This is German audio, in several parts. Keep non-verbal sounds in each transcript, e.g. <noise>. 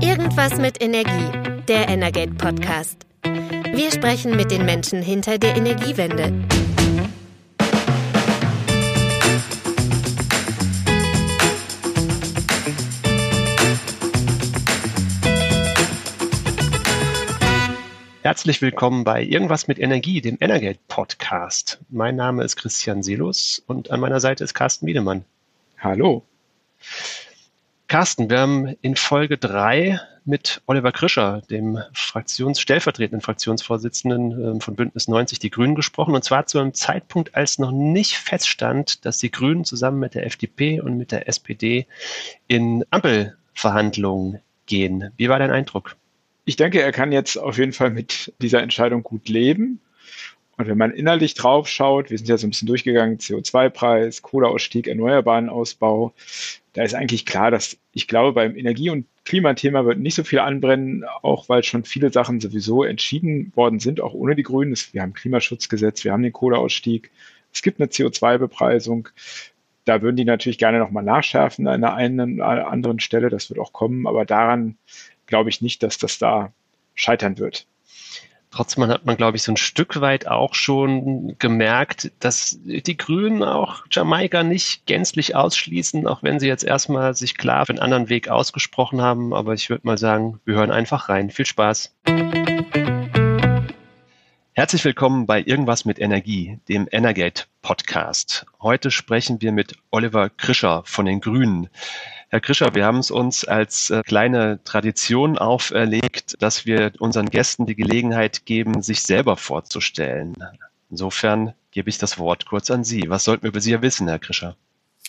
Irgendwas mit Energie, der Energate Podcast. Wir sprechen mit den Menschen hinter der Energiewende. Herzlich willkommen bei Irgendwas mit Energie, dem Energate Podcast. Mein Name ist Christian Selus und an meiner Seite ist Carsten Wiedemann. Hallo. Carsten, wir haben in Folge drei mit Oliver Krischer, dem Fraktions stellvertretenden Fraktionsvorsitzenden ähm, von Bündnis 90 Die Grünen gesprochen. Und zwar zu einem Zeitpunkt, als noch nicht feststand, dass die Grünen zusammen mit der FDP und mit der SPD in Ampelverhandlungen gehen. Wie war dein Eindruck? Ich denke, er kann jetzt auf jeden Fall mit dieser Entscheidung gut leben. Und wenn man innerlich drauf schaut, wir sind ja so ein bisschen durchgegangen, CO2-Preis, Kohleausstieg, erneuerbaren Ausbau, da ist eigentlich klar, dass ich glaube, beim Energie- und Klimathema wird nicht so viel anbrennen, auch weil schon viele Sachen sowieso entschieden worden sind, auch ohne die Grünen. Wir haben Klimaschutzgesetz, wir haben den Kohleausstieg, es gibt eine CO2-Bepreisung. Da würden die natürlich gerne nochmal nachschärfen an einer einen, anderen Stelle. Das wird auch kommen, aber daran glaube ich nicht, dass das da scheitern wird. Trotzdem hat man, glaube ich, so ein Stück weit auch schon gemerkt, dass die Grünen auch Jamaika nicht gänzlich ausschließen, auch wenn sie jetzt erstmal sich klar für einen anderen Weg ausgesprochen haben. Aber ich würde mal sagen, wir hören einfach rein. Viel Spaß. Herzlich willkommen bei Irgendwas mit Energie, dem Energate Podcast. Heute sprechen wir mit Oliver Krischer von den Grünen. Herr Krischer, wir haben es uns als äh, kleine Tradition auferlegt, dass wir unseren Gästen die Gelegenheit geben, sich selber vorzustellen. Insofern gebe ich das Wort kurz an Sie. Was sollten wir über Sie wissen, Herr Krischer?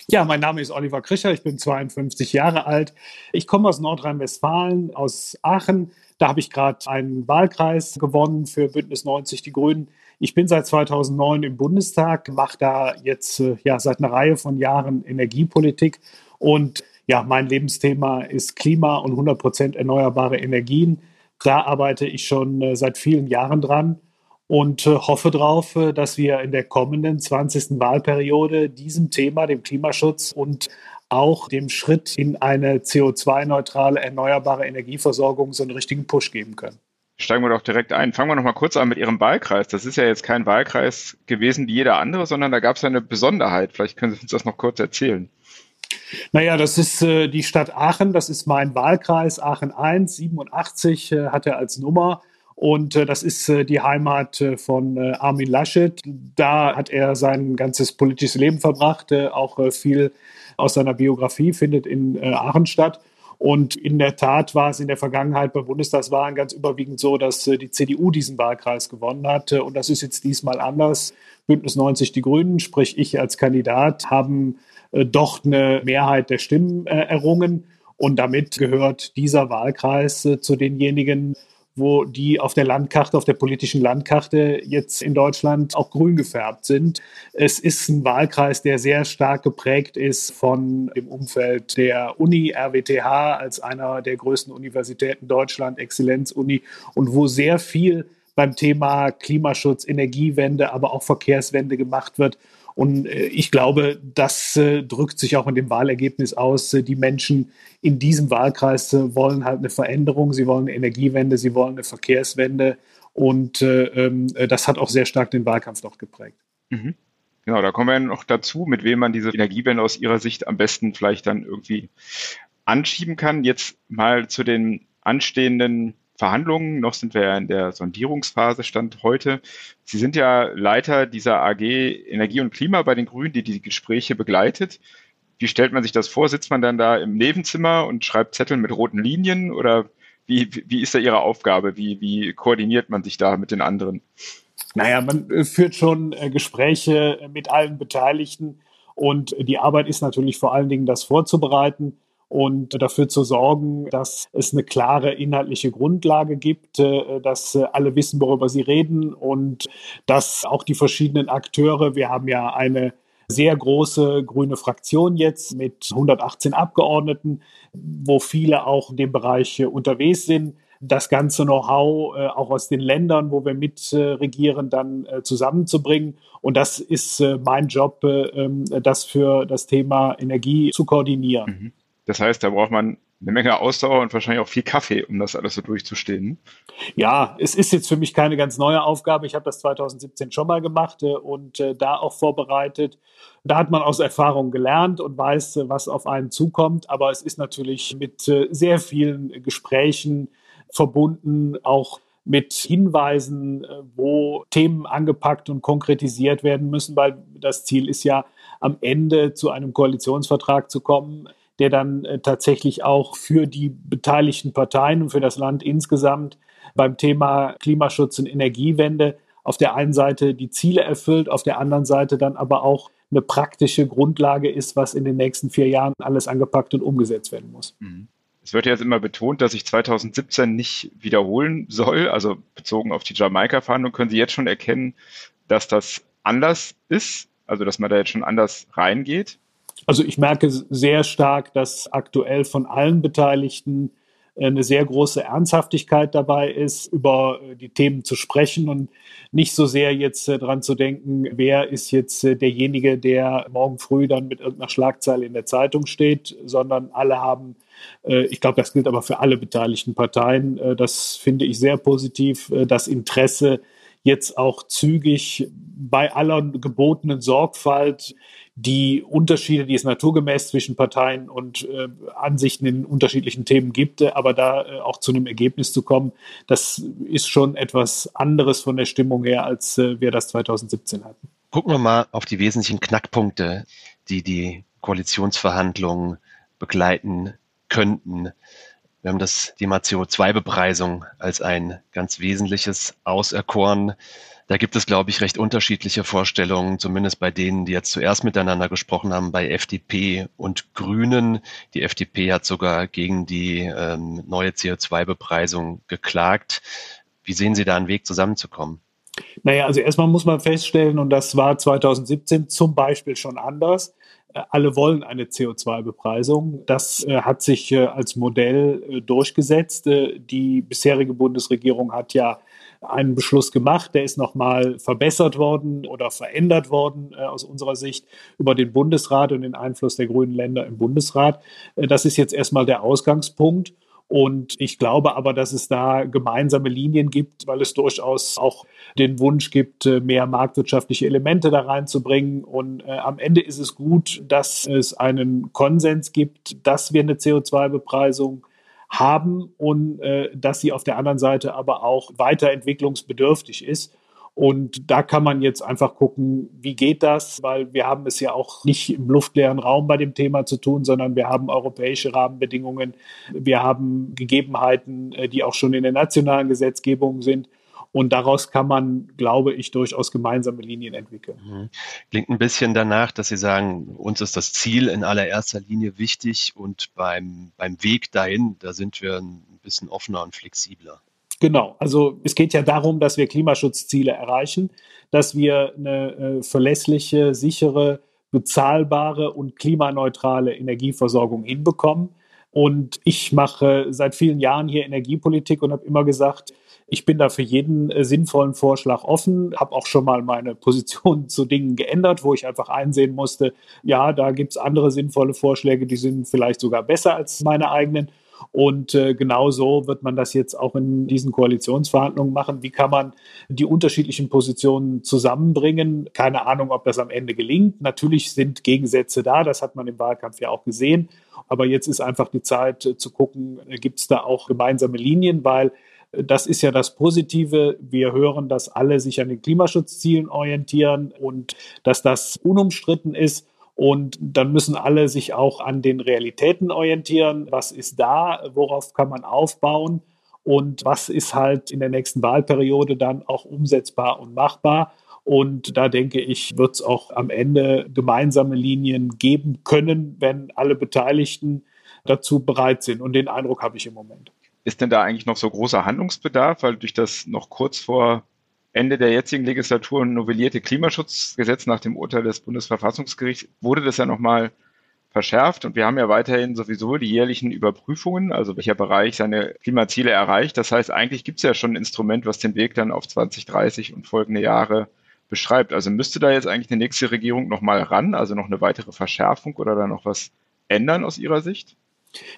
Ja, mein Name ist Oliver Krischer, ich bin 52 Jahre alt. Ich komme aus Nordrhein-Westfalen, aus Aachen. Da habe ich gerade einen Wahlkreis gewonnen für Bündnis 90 Die Grünen. Ich bin seit 2009 im Bundestag, mache da jetzt äh, ja seit einer Reihe von Jahren Energiepolitik und ja, mein Lebensthema ist Klima und 100 Prozent erneuerbare Energien. Da arbeite ich schon äh, seit vielen Jahren dran und äh, hoffe darauf, äh, dass wir in der kommenden 20. Wahlperiode diesem Thema, dem Klimaschutz und auch dem Schritt in eine CO2-neutrale erneuerbare Energieversorgung so einen richtigen Push geben können. Steigen wir doch direkt ein. Fangen wir noch mal kurz an mit Ihrem Wahlkreis. Das ist ja jetzt kein Wahlkreis gewesen wie jeder andere, sondern da gab es eine Besonderheit. Vielleicht können Sie uns das noch kurz erzählen. Naja, das ist äh, die Stadt Aachen, das ist mein Wahlkreis, Aachen 1, 87 äh, hat er als Nummer. Und äh, das ist äh, die Heimat äh, von äh, Armin Laschet. Da hat er sein ganzes politisches Leben verbracht. Äh, auch äh, viel aus seiner Biografie findet in Aachen statt. Und in der Tat war es in der Vergangenheit bei Bundestagswahlen ganz überwiegend so, dass die CDU diesen Wahlkreis gewonnen hat. Und das ist jetzt diesmal anders. Bündnis 90 Die Grünen, sprich ich als Kandidat, haben äh, doch eine Mehrheit der Stimmen äh, errungen. Und damit gehört dieser Wahlkreis äh, zu denjenigen, wo die auf der Landkarte, auf der politischen Landkarte jetzt in Deutschland auch grün gefärbt sind. Es ist ein Wahlkreis, der sehr stark geprägt ist von dem Umfeld der Uni, RWTH als einer der größten Universitäten Deutschland, Exzellenzuni und wo sehr viel beim Thema Klimaschutz, Energiewende, aber auch Verkehrswende gemacht wird und äh, ich glaube, das äh, drückt sich auch in dem Wahlergebnis aus. Äh, die Menschen in diesem Wahlkreis wollen halt eine Veränderung, sie wollen eine Energiewende, sie wollen eine Verkehrswende. Und ähm, das hat auch sehr stark den Wahlkampf dort geprägt. Mhm. Genau, da kommen wir noch dazu, mit wem man diese Energiewende aus Ihrer Sicht am besten vielleicht dann irgendwie anschieben kann. Jetzt mal zu den anstehenden Verhandlungen. Noch sind wir ja in der Sondierungsphase, stand heute. Sie sind ja Leiter dieser AG Energie und Klima bei den Grünen, die die Gespräche begleitet. Wie stellt man sich das vor? Sitzt man dann da im Nebenzimmer und schreibt Zettel mit roten Linien oder wie, wie ist da Ihre Aufgabe? Wie, wie koordiniert man sich da mit den anderen? Naja, man äh, führt schon äh, Gespräche mit allen Beteiligten und die Arbeit ist natürlich vor allen Dingen, das vorzubereiten und dafür zu sorgen, dass es eine klare inhaltliche Grundlage gibt, äh, dass äh, alle wissen, worüber sie reden und dass auch die verschiedenen Akteure, wir haben ja eine sehr große grüne Fraktion jetzt mit 118 Abgeordneten, wo viele auch in dem Bereich unterwegs sind das ganze Know-how äh, auch aus den Ländern, wo wir mitregieren, äh, dann äh, zusammenzubringen. Und das ist äh, mein Job, äh, ähm, das für das Thema Energie zu koordinieren. Mhm. Das heißt, da braucht man eine Menge Ausdauer und wahrscheinlich auch viel Kaffee, um das alles so durchzustehen. Ja, es ist jetzt für mich keine ganz neue Aufgabe. Ich habe das 2017 schon mal gemacht äh, und äh, da auch vorbereitet. Da hat man aus Erfahrung gelernt und weiß, äh, was auf einen zukommt. Aber es ist natürlich mit sehr vielen Gesprächen verbunden, auch mit Hinweisen, wo Themen angepackt und konkretisiert werden müssen, weil das Ziel ist ja, am Ende zu einem Koalitionsvertrag zu kommen, der dann äh, tatsächlich auch für die beteiligten Parteien und für das Land insgesamt beim Thema Klimaschutz und Energiewende auf der einen Seite die Ziele erfüllt, auf der anderen Seite dann aber auch eine praktische Grundlage ist, was in den nächsten vier Jahren alles angepackt und umgesetzt werden muss. Mhm. Es wird jetzt immer betont, dass sich 2017 nicht wiederholen soll. Also bezogen auf die Jamaika-Verhandlung können Sie jetzt schon erkennen, dass das anders ist, also dass man da jetzt schon anders reingeht. Also ich merke sehr stark, dass aktuell von allen Beteiligten eine sehr große Ernsthaftigkeit dabei ist, über äh, die Themen zu sprechen und nicht so sehr jetzt äh, dran zu denken, wer ist jetzt äh, derjenige, der morgen früh dann mit irgendeiner Schlagzeile in der Zeitung steht, sondern alle haben, ich glaube, das gilt aber für alle beteiligten Parteien, das finde ich sehr positiv, das Interesse jetzt auch zügig bei aller gebotenen Sorgfalt die Unterschiede, die es naturgemäß zwischen Parteien und äh, Ansichten in unterschiedlichen Themen gibt, äh, aber da äh, auch zu einem Ergebnis zu kommen, das ist schon etwas anderes von der Stimmung her, als äh, wir das 2017 hatten. Gucken wir mal auf die wesentlichen Knackpunkte, die die Koalitionsverhandlungen begleiten könnten. Wir haben das Thema CO2-Bepreisung als ein ganz wesentliches auserkoren. Da gibt es, glaube ich, recht unterschiedliche Vorstellungen, zumindest bei denen, die jetzt zuerst miteinander gesprochen haben, bei FDP und Grünen. Die FDP hat sogar gegen die ähm, neue CO2-Bepreisung geklagt. Wie sehen Sie da einen Weg zusammenzukommen? Naja, also erstmal muss man feststellen, und das war 2017 zum Beispiel schon anders, alle wollen eine CO2-Bepreisung. Das äh, hat sich äh, als Modell äh, durchgesetzt. Äh, die bisherige Bundesregierung hat ja einen Beschluss gemacht, der ist nochmal verbessert worden oder verändert worden äh, aus unserer Sicht über den Bundesrat und den Einfluss der grünen Länder im Bundesrat. Äh, das ist jetzt erstmal der Ausgangspunkt. Und ich glaube aber, dass es da gemeinsame Linien gibt, weil es durchaus auch den Wunsch gibt, äh, mehr marktwirtschaftliche Elemente da reinzubringen. Und äh, am Ende ist es gut, dass es einen Konsens gibt, dass wir eine CO2-Bepreisung haben und äh, dass sie auf der anderen Seite aber auch weiterentwicklungsbedürftig ist. Und da kann man jetzt einfach gucken, wie geht das, weil wir haben es ja auch nicht im luftleeren Raum bei dem Thema zu tun, sondern wir haben europäische Rahmenbedingungen, wir haben Gegebenheiten, äh, die auch schon in der nationalen Gesetzgebung sind. Und daraus kann man, glaube ich, durchaus gemeinsame Linien entwickeln. Mhm. Klingt ein bisschen danach, dass Sie sagen, uns ist das Ziel in allererster Linie wichtig und beim, beim Weg dahin, da sind wir ein bisschen offener und flexibler. Genau, also es geht ja darum, dass wir Klimaschutzziele erreichen, dass wir eine äh, verlässliche, sichere, bezahlbare und klimaneutrale Energieversorgung hinbekommen. Und ich mache seit vielen Jahren hier Energiepolitik und habe immer gesagt, ich bin da für jeden äh, sinnvollen Vorschlag offen, habe auch schon mal meine Position <laughs> zu Dingen geändert, wo ich einfach einsehen musste, ja, da gibt es andere sinnvolle Vorschläge, die sind vielleicht sogar besser als meine eigenen. Und äh, genau so wird man das jetzt auch in diesen Koalitionsverhandlungen machen. Wie kann man die unterschiedlichen Positionen zusammenbringen? Keine Ahnung, ob das am Ende gelingt. Natürlich sind Gegensätze da, das hat man im Wahlkampf ja auch gesehen. Aber jetzt ist einfach die Zeit äh, zu gucken, äh, gibt es da auch gemeinsame Linien, weil äh, das ist ja das Positive. Wir hören, dass alle sich an den Klimaschutzzielen orientieren und dass das unumstritten ist. Und dann müssen alle sich auch an den Realitäten orientieren. Was ist da? Worauf kann man aufbauen? Und was ist halt in der nächsten Wahlperiode dann auch umsetzbar und machbar? Und da denke ich, wird es auch am Ende gemeinsame Linien geben können, wenn alle Beteiligten dazu bereit sind. Und den Eindruck habe ich im Moment. Ist denn da eigentlich noch so großer Handlungsbedarf? Weil durch das noch kurz vor Ende der jetzigen Legislatur novellierte Klimaschutzgesetz nach dem Urteil des Bundesverfassungsgerichts wurde das ja nochmal verschärft und wir haben ja weiterhin sowieso die jährlichen Überprüfungen, also welcher Bereich seine Klimaziele erreicht. Das heißt, eigentlich gibt es ja schon ein Instrument, was den Weg dann auf 2030 und folgende Jahre beschreibt. Also müsste da jetzt eigentlich eine nächste Regierung nochmal ran, also noch eine weitere Verschärfung oder da noch was ändern aus Ihrer Sicht?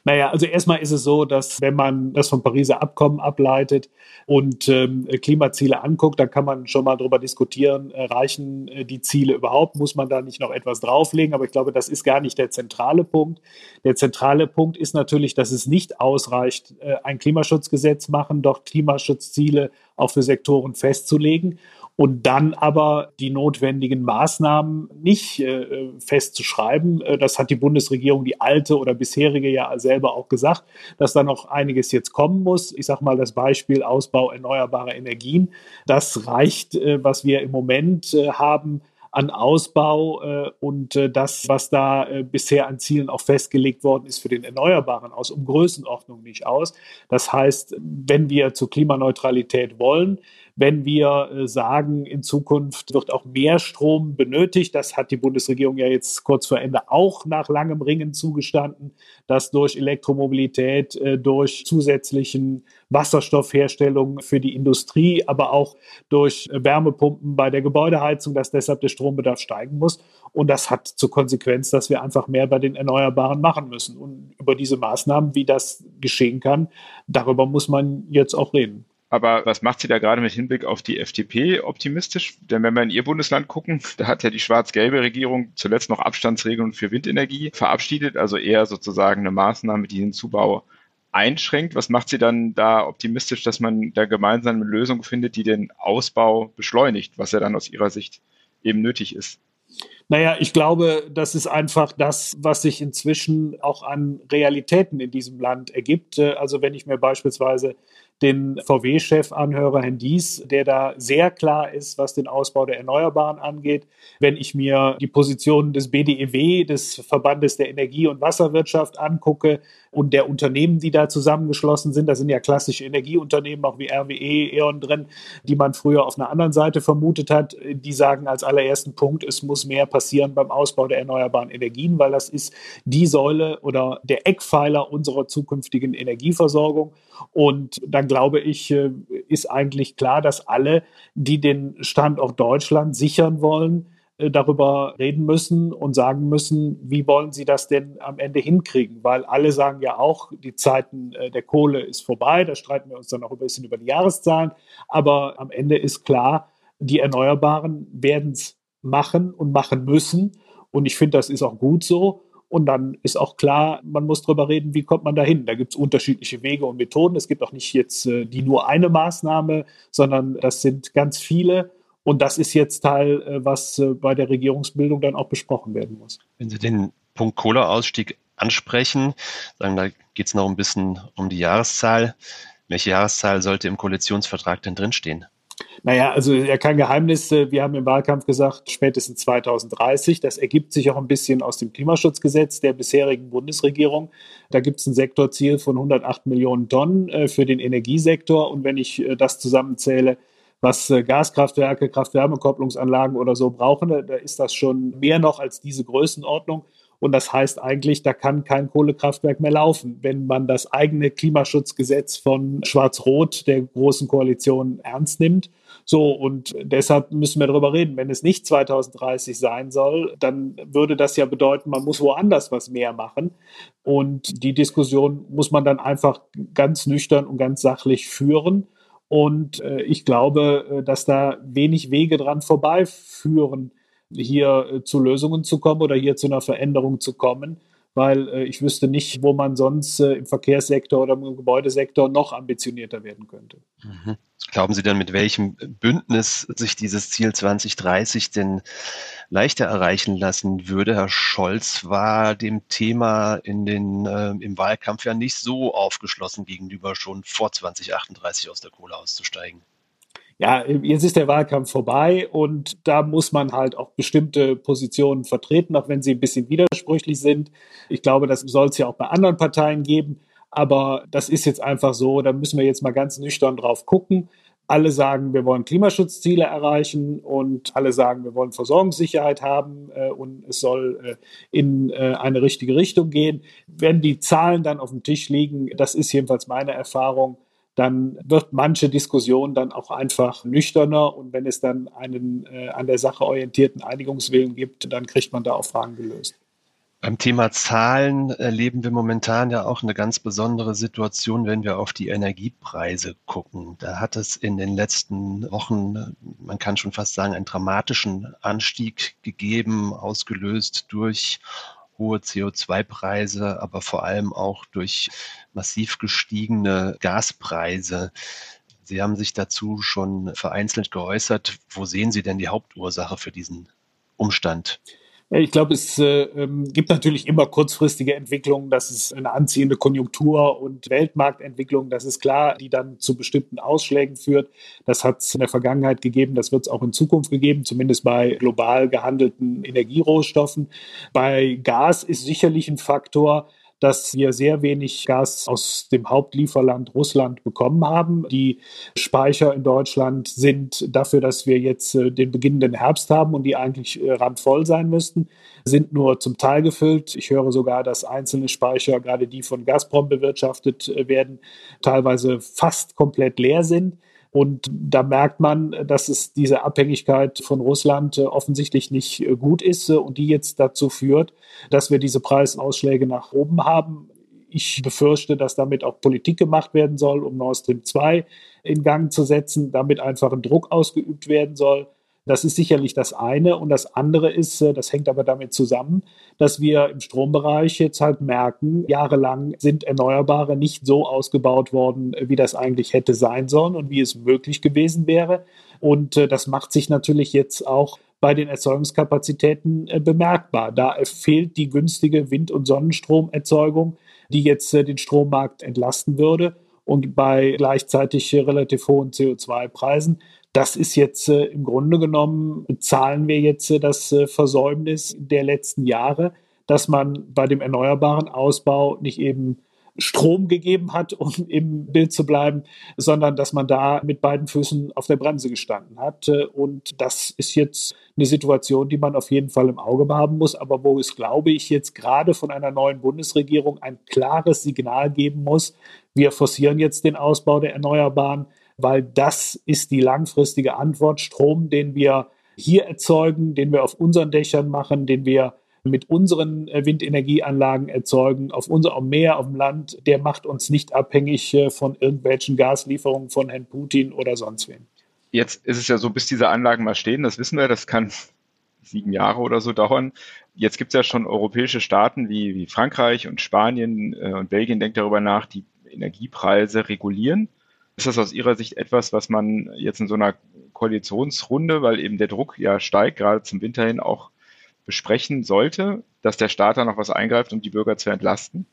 Naja, also erstmal ist es so, dass wenn man das vom Pariser Abkommen ableitet und ähm, Klimaziele anguckt, dann kann man schon mal darüber diskutieren, reichen äh, die Ziele überhaupt? Muss man da nicht noch etwas drauflegen? Aber ich glaube, das ist gar nicht der zentrale Punkt. Der zentrale Punkt ist natürlich, dass es nicht ausreicht, äh, ein Klimaschutzgesetz machen, doch Klimaschutzziele auch für Sektoren festzulegen und dann aber die notwendigen Maßnahmen nicht äh, festzuschreiben. Äh, das hat die Bundesregierung, die alte oder bisherige ja selber auch gesagt, dass da noch einiges jetzt kommen muss. Ich sage mal das Beispiel Ausbau erneuerbarer Energien. Das reicht, äh, was wir im Moment äh, haben an Ausbau äh, und äh, das, was da äh, bisher an Zielen auch festgelegt worden ist für den Erneuerbaren aus, um Größenordnung nicht aus. Das heißt, wenn wir zur Klimaneutralität wollen, wenn wir äh, sagen, in Zukunft wird auch mehr Strom benötigt. Das hat die Bundesregierung ja jetzt kurz vor Ende auch nach langem Ringen zugestanden, dass durch Elektromobilität, äh, durch zusätzlichen Wasserstoffherstellung für die Industrie, aber auch durch Wärmepumpen bei der Gebäudeheizung, dass deshalb der Strombedarf steigen muss. Und das hat zur Konsequenz, dass wir einfach mehr bei den Erneuerbaren machen müssen. Und über diese Maßnahmen, wie das geschehen kann, darüber muss man jetzt auch reden. Aber was macht sie da gerade mit Hinblick auf die FDP optimistisch? Denn wenn wir in ihr Bundesland gucken, <laughs> da hat ja die schwarz-gelbe Regierung zuletzt noch Abstandsregelungen für Windenergie verabschiedet, also eher sozusagen eine Maßnahme, die den Zubau einschränkt. Was macht sie dann da optimistisch, dass man da gemeinsam eine Lösung findet, die den Ausbau beschleunigt, was ja dann aus ihrer Sicht eben nötig ist? Naja, ich glaube, das ist einfach das, was sich inzwischen auch an Realitäten in diesem Land ergibt. Also wenn ich mir beispielsweise den VW-Chef anhöre, Herrn Dies, der da sehr klar ist, was den Ausbau der Erneuerbaren angeht. Wenn ich mir die Position des BDEW, des Verbandes der Energie- und Wasserwirtschaft angucke und der Unternehmen, die da zusammengeschlossen sind, da sind ja klassische Energieunternehmen, auch wie RWE, E.ON drin, die man früher auf einer anderen Seite vermutet hat, die sagen als allerersten Punkt, es muss mehr passieren beim Ausbau der erneuerbaren Energien, weil das ist die Säule oder der Eckpfeiler unserer zukünftigen Energieversorgung. Und dann glaube ich, äh, ist eigentlich klar, dass alle, die den Standort Deutschland sichern wollen, darüber reden müssen und sagen müssen, wie wollen sie das denn am Ende hinkriegen? Weil alle sagen ja auch, die Zeiten äh, der Kohle ist vorbei, da streiten wir uns dann auch ein bisschen über die Jahreszahlen, aber am Ende ist klar, die Erneuerbaren werden es machen und machen müssen und ich finde, das ist auch gut so. Und dann ist auch klar, man muss darüber reden, wie kommt man dahin. Da gibt es unterschiedliche Wege und Methoden. Es gibt auch nicht jetzt äh, die nur eine Maßnahme, sondern das sind ganz viele. Und das ist jetzt Teil, äh, was äh, bei der Regierungsbildung dann auch besprochen werden muss. Wenn Sie den Punkt Kohleausstieg ansprechen, sagen, da geht es noch ein bisschen um die Jahreszahl. Welche Jahreszahl sollte im Koalitionsvertrag denn drinstehen? Naja, also ja kein Geheimnis. Wir haben im Wahlkampf gesagt, spätestens 2030. Das ergibt sich auch ein bisschen aus dem Klimaschutzgesetz der bisherigen Bundesregierung. Da gibt es ein Sektorziel von 108 Millionen Tonnen äh, für den Energiesektor. Und wenn ich äh, das zusammenzähle, was äh, Gaskraftwerke, Kraft-Wärme-Kopplungsanlagen oder so brauchen, da ist das schon mehr noch als diese Größenordnung. Und das heißt eigentlich, da kann kein Kohlekraftwerk mehr laufen, wenn man das eigene Klimaschutzgesetz von Schwarz-Rot, der Großen Koalition, ernst nimmt. So, und deshalb müssen wir darüber reden. Wenn es nicht 2030 sein soll, dann würde das ja bedeuten, man muss woanders was mehr machen. Und die Diskussion muss man dann einfach ganz nüchtern und ganz sachlich führen. Und äh, ich glaube, äh, dass da wenig Wege dran vorbeiführen hier äh, zu Lösungen zu kommen oder hier zu einer Veränderung zu kommen, weil äh, ich wüsste nicht, wo man sonst äh, im Verkehrssektor oder im Gebäudesektor noch ambitionierter werden könnte. Mhm. Glauben Sie denn, mit welchem Bündnis sich dieses Ziel 2030 denn leichter erreichen lassen würde? Herr Scholz war dem Thema in den, äh, im Wahlkampf ja nicht so aufgeschlossen gegenüber, schon vor 2038 aus der Kohle auszusteigen ja, jetzt ist der Wahlkampf vorbei und da muss man halt auch bestimmte Positionen vertreten, auch wenn sie ein bisschen widersprüchlich sind. Ich glaube, das soll es ja auch bei anderen Parteien geben. Aber das ist jetzt einfach so, da müssen wir jetzt mal ganz nüchtern drauf gucken. Alle sagen, wir wollen Klimaschutzziele erreichen und alle sagen, wir wollen Versorgungssicherheit haben äh, und es soll äh, in äh, eine richtige Richtung gehen. Wenn die Zahlen dann auf dem Tisch liegen, das ist jedenfalls meine Erfahrung, dann wird manche Diskussion dann auch einfach nüchterner und wenn es dann einen äh, an der Sache orientierten Einigungswillen gibt, dann kriegt man da auch Fragen gelöst. Beim Thema Zahlen erleben wir momentan ja auch eine ganz besondere Situation, wenn wir auf die Energiepreise gucken. Da hat es in den letzten Wochen, man kann schon fast sagen, einen dramatischen Anstieg gegeben, ausgelöst durch hohe CO2-Preise, aber vor allem auch durch massiv gestiegene Gaspreise. Sie haben sich dazu schon vereinzelt geäußert. Wo sehen Sie denn die Hauptursache für diesen Umstand? Ich glaube, es äh, ähm, gibt natürlich immer kurzfristige Entwicklungen. Das ist eine anziehende Konjunktur und Weltmarktentwicklung. Das ist klar, die dann zu bestimmten Ausschlägen führt. Das hat es in der Vergangenheit gegeben. Das wird es auch in Zukunft gegeben, zumindest bei global gehandelten Energierohstoffen. Bei Gas ist sicherlich ein Faktor, dass wir sehr wenig Gas aus dem Hauptlieferland Russland bekommen haben. Die Speicher in Deutschland sind dafür, dass wir jetzt äh, den beginnenden Herbst haben und die eigentlich äh, randvoll sein müssten, sind nur zum Teil gefüllt. Ich höre sogar, dass einzelne Speicher, gerade die von Gazprom bewirtschaftet äh, werden, teilweise fast komplett leer sind. Und da merkt man, dass es diese Abhängigkeit von Russland äh, offensichtlich nicht äh, gut ist äh, und die jetzt dazu führt, dass wir diese Preisausschläge nach oben haben. Ich befürchte, dass damit auch Politik gemacht werden soll, um Nord Stream 2 in Gang zu setzen, damit einfach ein Druck ausgeübt werden soll. Das ist sicherlich das eine. Und das andere ist, äh, das hängt aber damit zusammen, dass wir im Strombereich jetzt halt merken, jahrelang sind Erneuerbare nicht so ausgebaut worden, wie das eigentlich hätte sein sollen und wie es möglich gewesen wäre. Und äh, das macht sich natürlich jetzt auch bei den Erzeugungskapazitäten äh, bemerkbar. Da fehlt die günstige Wind- und Sonnenstromerzeugung, die jetzt den Strommarkt entlasten würde. Und bei gleichzeitig relativ hohen CO2-Preisen das ist jetzt äh, im Grunde genommen, zahlen wir jetzt äh, das äh, Versäumnis der letzten Jahre, dass man bei dem erneuerbaren Ausbau nicht eben Strom gegeben hat, um <laughs> im Bild zu bleiben, sondern dass man da mit beiden Füßen auf der Bremse gestanden hat. Und das ist jetzt eine Situation, die man auf jeden Fall im Auge haben muss, aber wo es, glaube ich, jetzt gerade von einer neuen Bundesregierung ein klares Signal geben muss. Wir forcieren jetzt den Ausbau der Erneuerbaren weil das ist die langfristige Antwort. Strom, den wir hier erzeugen, den wir auf unseren Dächern machen, den wir mit unseren äh, Windenergieanlagen erzeugen, auf unserem Meer, auf dem Land, der macht uns nicht abhängig äh, von irgendwelchen Gaslieferungen von Herrn Putin oder sonst wem. Jetzt ist es ja so, bis diese Anlagen mal stehen, das wissen wir, das kann <laughs> sieben Jahre oder so dauern. Jetzt gibt es ja schon europäische Staaten wie, wie Frankreich und Spanien äh, und Belgien denkt darüber nach, die Energiepreise regulieren. Ist das aus Ihrer Sicht etwas, was man jetzt in so einer Koalitionsrunde, weil eben der Druck ja steigt, gerade zum Winter hin auch besprechen sollte, dass der Staat da noch was eingreift, um die Bürger zu entlasten?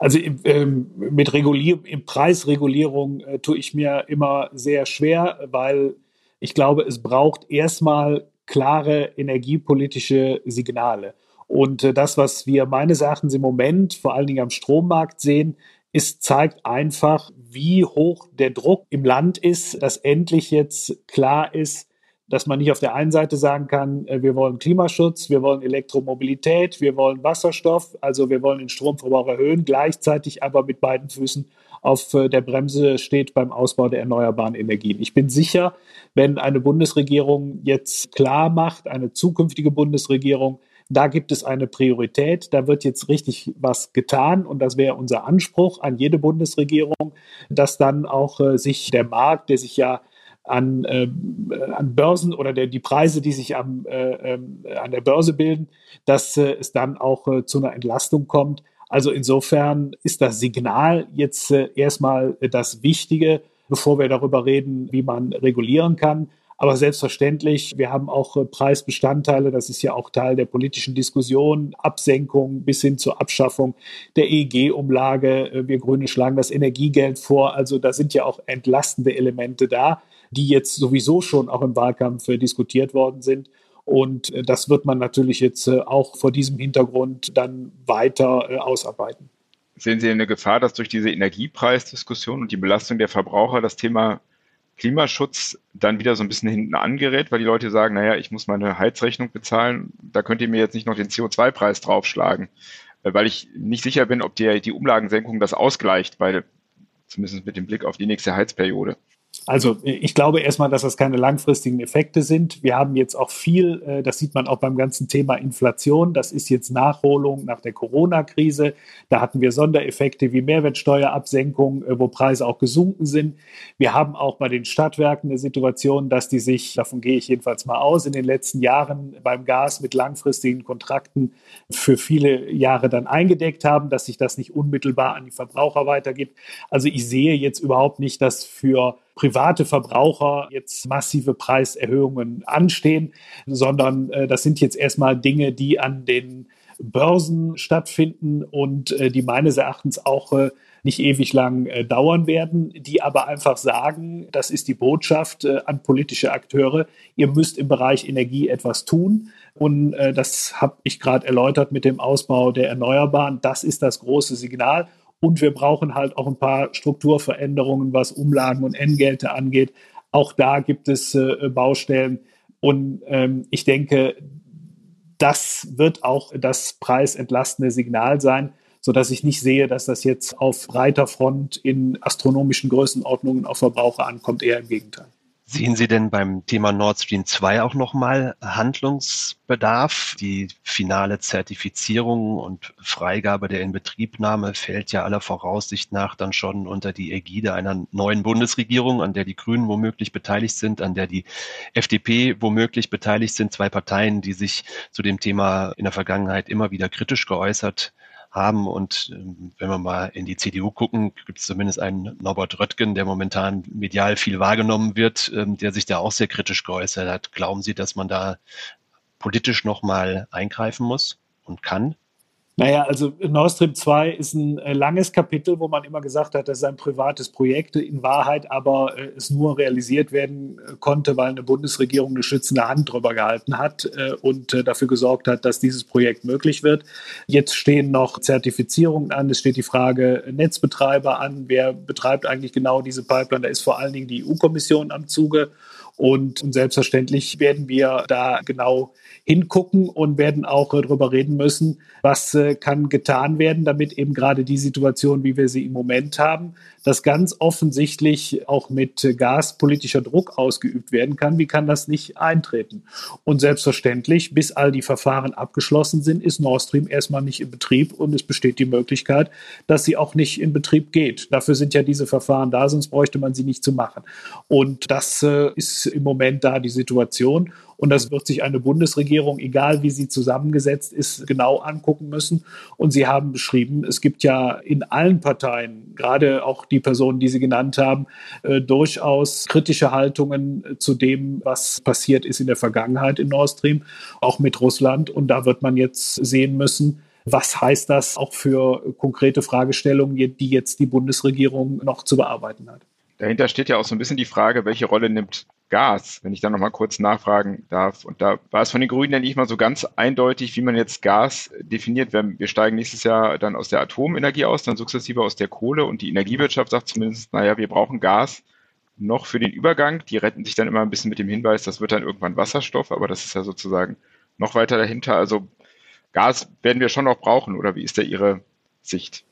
Also ähm, mit Regulier Preisregulierung äh, tue ich mir immer sehr schwer, weil ich glaube, es braucht erstmal klare energiepolitische Signale. Und äh, das, was wir meines Erachtens im Moment vor allen Dingen am Strommarkt sehen, es zeigt einfach, wie hoch der Druck im Land ist, dass endlich jetzt klar ist, dass man nicht auf der einen Seite sagen kann, äh, wir wollen Klimaschutz, wir wollen Elektromobilität, wir wollen Wasserstoff, also wir wollen den Stromverbrauch erhöhen, gleichzeitig aber mit beiden Füßen auf äh, der Bremse steht beim Ausbau der erneuerbaren Energien. Ich bin sicher, wenn eine Bundesregierung jetzt klar macht, eine zukünftige Bundesregierung, da gibt es eine Priorität, da wird jetzt richtig was getan und das wäre unser Anspruch an jede Bundesregierung, dass dann auch äh, sich der Markt, der sich ja an, äh, an Börsen oder der, die Preise, die sich am, äh, äh, an der Börse bilden, dass äh, es dann auch äh, zu einer Entlastung kommt. Also insofern ist das Signal jetzt äh, erstmal das Wichtige, bevor wir darüber reden, wie man regulieren kann. Aber selbstverständlich, wir haben auch äh, Preisbestandteile, das ist ja auch Teil der politischen Diskussion, Absenkung bis hin zur Abschaffung der EEG-Umlage. Äh, wir Grüne schlagen das Energiegeld vor. Also da sind ja auch entlastende Elemente da, die jetzt sowieso schon auch im Wahlkampf äh, diskutiert worden sind. Und das wird man natürlich jetzt auch vor diesem Hintergrund dann weiter ausarbeiten. Sehen Sie eine Gefahr, dass durch diese Energiepreisdiskussion und die Belastung der Verbraucher das Thema Klimaschutz dann wieder so ein bisschen hinten angerät, weil die Leute sagen, naja, ich muss meine Heizrechnung bezahlen, da könnt ihr mir jetzt nicht noch den CO2-Preis draufschlagen, äh, weil ich nicht sicher bin, ob die, die Umlagensenkung das ausgleicht, weil zumindest mit dem Blick auf die nächste Heizperiode. Also ich glaube erstmal, dass das keine langfristigen Effekte sind. Wir haben jetzt auch viel, äh, das sieht man auch beim ganzen Thema Inflation, das ist jetzt Nachholung nach der Corona-Krise. Da hatten wir Sondereffekte wie Mehrwertsteuerabsenkung, äh, wo Preise auch gesunken sind. Wir haben auch bei den Stadtwerken eine Situation, dass die sich, davon gehe ich jedenfalls mal aus, in den letzten Jahren beim Gas mit langfristigen Kontrakten für viele Jahre dann eingedeckt haben, dass sich das nicht unmittelbar an die Verbraucher weitergibt. Also ich sehe jetzt überhaupt nicht, dass für private Verbraucher jetzt massive Preiserhöhungen anstehen, sondern äh, das sind jetzt erstmal Dinge, die an den Börsen stattfinden und äh, die meines Erachtens auch äh, nicht ewig lang dauern werden, die aber einfach sagen, das ist die Botschaft an politische Akteure, ihr müsst im Bereich Energie etwas tun. Und das habe ich gerade erläutert mit dem Ausbau der Erneuerbaren. Das ist das große Signal. Und wir brauchen halt auch ein paar Strukturveränderungen, was Umlagen und Entgelte angeht. Auch da gibt es äh, Baustellen. Und ähm, ich denke, das wird auch das preisentlastende Signal sein, sodass ich nicht sehe, dass das jetzt auf breiter Front in astronomischen Größenordnungen auf Verbraucher ankommt. Eher im Gegenteil. Sehen Sie denn beim Thema Nord Stream 2 auch nochmal Handlungsbedarf? Die finale Zertifizierung und Freigabe der Inbetriebnahme fällt ja aller Voraussicht nach dann schon unter die Ägide einer neuen Bundesregierung, an der die Grünen womöglich beteiligt sind, an der die FDP womöglich beteiligt sind. Zwei Parteien, die sich zu dem Thema in der Vergangenheit immer wieder kritisch geäußert haben. Und ähm, wenn wir mal in die CDU gucken, gibt es zumindest einen Norbert Röttgen, der momentan medial viel wahrgenommen wird, ähm, der sich da auch sehr kritisch geäußert hat. Glauben Sie, dass man da politisch nochmal eingreifen muss und kann? Naja, also Nord Stream 2 ist ein äh, langes Kapitel, wo man immer gesagt hat, das ist ein privates Projekt, in Wahrheit aber äh, es nur realisiert werden äh, konnte, weil eine Bundesregierung eine schützende Hand drüber gehalten hat äh, und äh, dafür gesorgt hat, dass dieses Projekt möglich wird. Jetzt stehen noch Zertifizierungen an, es steht die Frage Netzbetreiber an, wer betreibt eigentlich genau diese Pipeline, da ist vor allen Dingen die EU-Kommission am Zuge und, und selbstverständlich werden wir da genau hingucken und werden auch äh, darüber reden müssen, was äh, kann getan werden, damit eben gerade die Situation, wie wir sie im Moment haben, dass ganz offensichtlich auch mit Gas politischer Druck ausgeübt werden kann. Wie kann das nicht eintreten? Und selbstverständlich, bis all die Verfahren abgeschlossen sind, ist Nord Stream erstmal nicht in Betrieb und es besteht die Möglichkeit, dass sie auch nicht in Betrieb geht. Dafür sind ja diese Verfahren da, sonst bräuchte man sie nicht zu machen. Und das äh, ist im Moment da die Situation. Und das wird sich eine Bundesregierung, egal wie sie zusammengesetzt ist, genau angucken müssen. Und Sie haben beschrieben, es gibt ja in allen Parteien, gerade auch die Personen, die Sie genannt haben, äh, durchaus kritische Haltungen zu dem, was passiert ist in der Vergangenheit in Nord Stream, auch mit Russland. Und da wird man jetzt sehen müssen, was heißt das auch für konkrete Fragestellungen, die jetzt die Bundesregierung noch zu bearbeiten hat? Dahinter steht ja auch so ein bisschen die Frage, welche Rolle nimmt Gas, wenn ich da nochmal kurz nachfragen darf. Und da war es von den Grünen ja nicht mal so ganz eindeutig, wie man jetzt Gas definiert. Wir steigen nächstes Jahr dann aus der Atomenergie aus, dann sukzessive aus der Kohle und die Energiewirtschaft sagt zumindest, naja, wir brauchen Gas noch für den Übergang. Die retten sich dann immer ein bisschen mit dem Hinweis, das wird dann irgendwann Wasserstoff, aber das ist ja sozusagen noch weiter dahinter. Also Gas werden wir schon noch brauchen, oder wie ist da Ihre Sicht?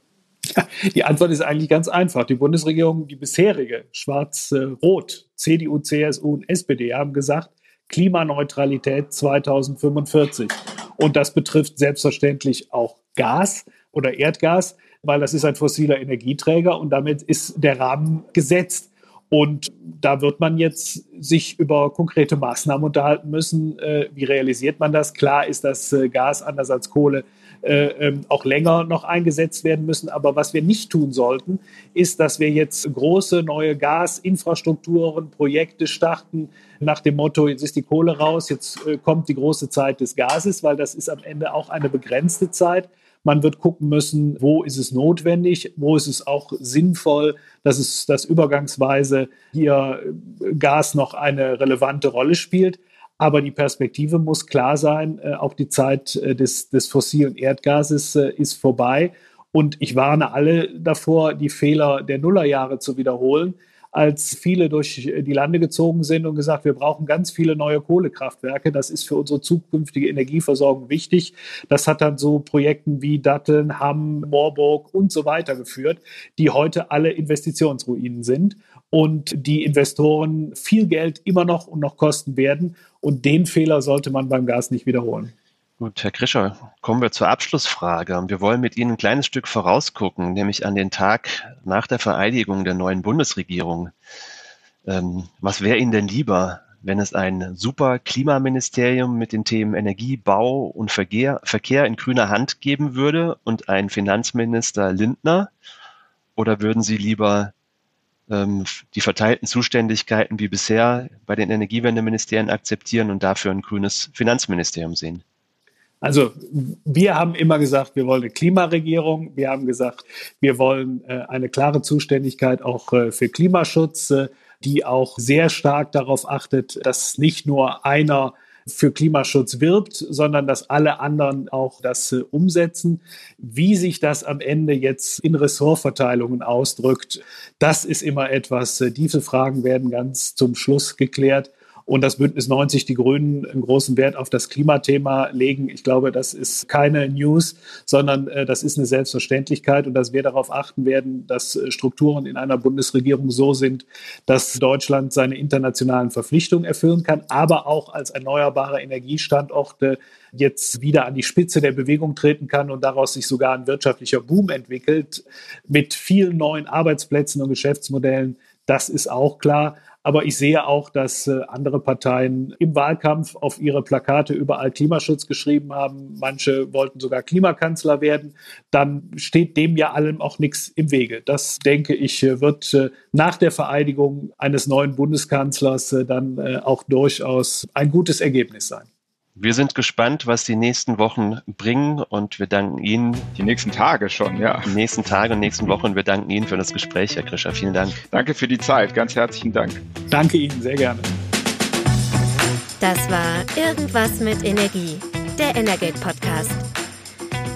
Die Antwort ist eigentlich ganz einfach. Die Bundesregierung, die bisherige, schwarz-rot, CDU, CSU und SPD haben gesagt, Klimaneutralität 2045. Und das betrifft selbstverständlich auch Gas oder Erdgas, weil das ist ein fossiler Energieträger und damit ist der Rahmen gesetzt. Und da wird man jetzt sich über konkrete Maßnahmen unterhalten müssen. Äh, wie realisiert man das? Klar ist, dass äh, Gas anders als Kohle äh, ähm, auch länger noch eingesetzt werden müssen. Aber was wir nicht tun sollten, ist, dass wir jetzt große neue Gasinfrastrukturen, Projekte starten nach dem Motto, jetzt ist die Kohle raus, jetzt kommt die große Zeit des Gases, weil das ist am Ende auch eine begrenzte Zeit. Man wird gucken müssen, wo ist es notwendig, wo ist es auch sinnvoll, dass es das übergangsweise hier äh, Gas noch eine relevante Rolle spielt. Aber die Perspektive muss klar sein, äh, auch die Zeit äh, des, des fossilen Erdgases ist vorbei. Und ich warne alle davor, die Fehler der Nullerjahre zu wiederholen. als viele durch die Lande gezogen sind und gesagt, wir brauchen ganz viele neue Kohlekraftwerke. Das ist für unsere zukünftige Energieversorgung wichtig. Das hat dann so Projekten wie Datteln, Hamm, Moorburg und so weiter geführt, die heute alle Investitionsruinen sind und die Investoren viel Geld immer noch und noch kosten werden. Und den Fehler sollte man beim Gas nicht wiederholen. Gut, Herr Krischer, kommen wir zur Abschlussfrage. Wir wollen mit Ihnen ein kleines Stück vorausgucken, nämlich an den Tag nach der Vereidigung der neuen Bundesregierung. Ähm, was wäre Ihnen denn lieber, wenn es ein super Klimaministerium mit den Themen Energie, Bau und Verkehr, Verkehr in grüner Hand geben würde und ein Finanzminister Lindner? Oder würden Sie lieber die verteilten Zuständigkeiten wie bisher bei den Energiewendeministerien akzeptieren und dafür ein grünes Finanzministerium sehen? Also wir haben immer gesagt, wir wollen eine Klimaregierung. Wir haben gesagt, wir wollen äh, eine klare Zuständigkeit auch äh, für Klimaschutz, äh, die auch sehr stark darauf achtet, dass nicht nur einer für Klimaschutz wirbt, sondern dass alle anderen auch das äh, umsetzen. Wie sich das am Ende jetzt in Ressortverteilungen ausdrückt, das ist immer etwas. Äh, diese Fragen werden ganz zum Schluss geklärt und das Bündnis 90 Die Grünen einen großen Wert auf das Klimathema legen. Ich glaube, das ist keine News, sondern äh, das ist eine Selbstverständlichkeit und dass wir darauf achten werden, dass äh, Strukturen in einer Bundesregierung so sind, dass Deutschland seine internationalen Verpflichtungen erfüllen kann, aber auch als erneuerbare Energiestandorte jetzt wieder an die Spitze der Bewegung treten kann und daraus sich sogar ein wirtschaftlicher Boom entwickelt mit vielen neuen Arbeitsplätzen und Geschäftsmodellen. Das ist auch klar. Aber ich sehe auch, dass äh, andere Parteien im Wahlkampf auf ihre Plakate überall Klimaschutz geschrieben haben. Manche wollten sogar Klimakanzler werden. Dann steht dem ja allem auch nichts im Wege. Das, denke ich, äh, wird äh, nach der Vereidigung eines neuen Bundeskanzlers dann auch durchaus ein gutes Ergebnis sein. Wir sind gespannt, was die nächsten Wochen bringen und wir danken Ihnen. Die nächsten Tage schon, ja. Die nächsten Tage und nächsten Wochen. und Wir danken Ihnen für das Gespräch, Herr Krischer. Vielen Dank. Danke für die Zeit. Ganz herzlichen Dank. Danke Ihnen, sehr gerne. Das war Irgendwas mit Energie, der Energate Podcast.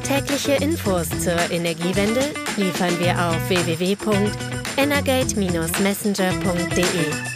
Tägliche Infos zur Energiewende liefern wir auf www.energate-messenger.de.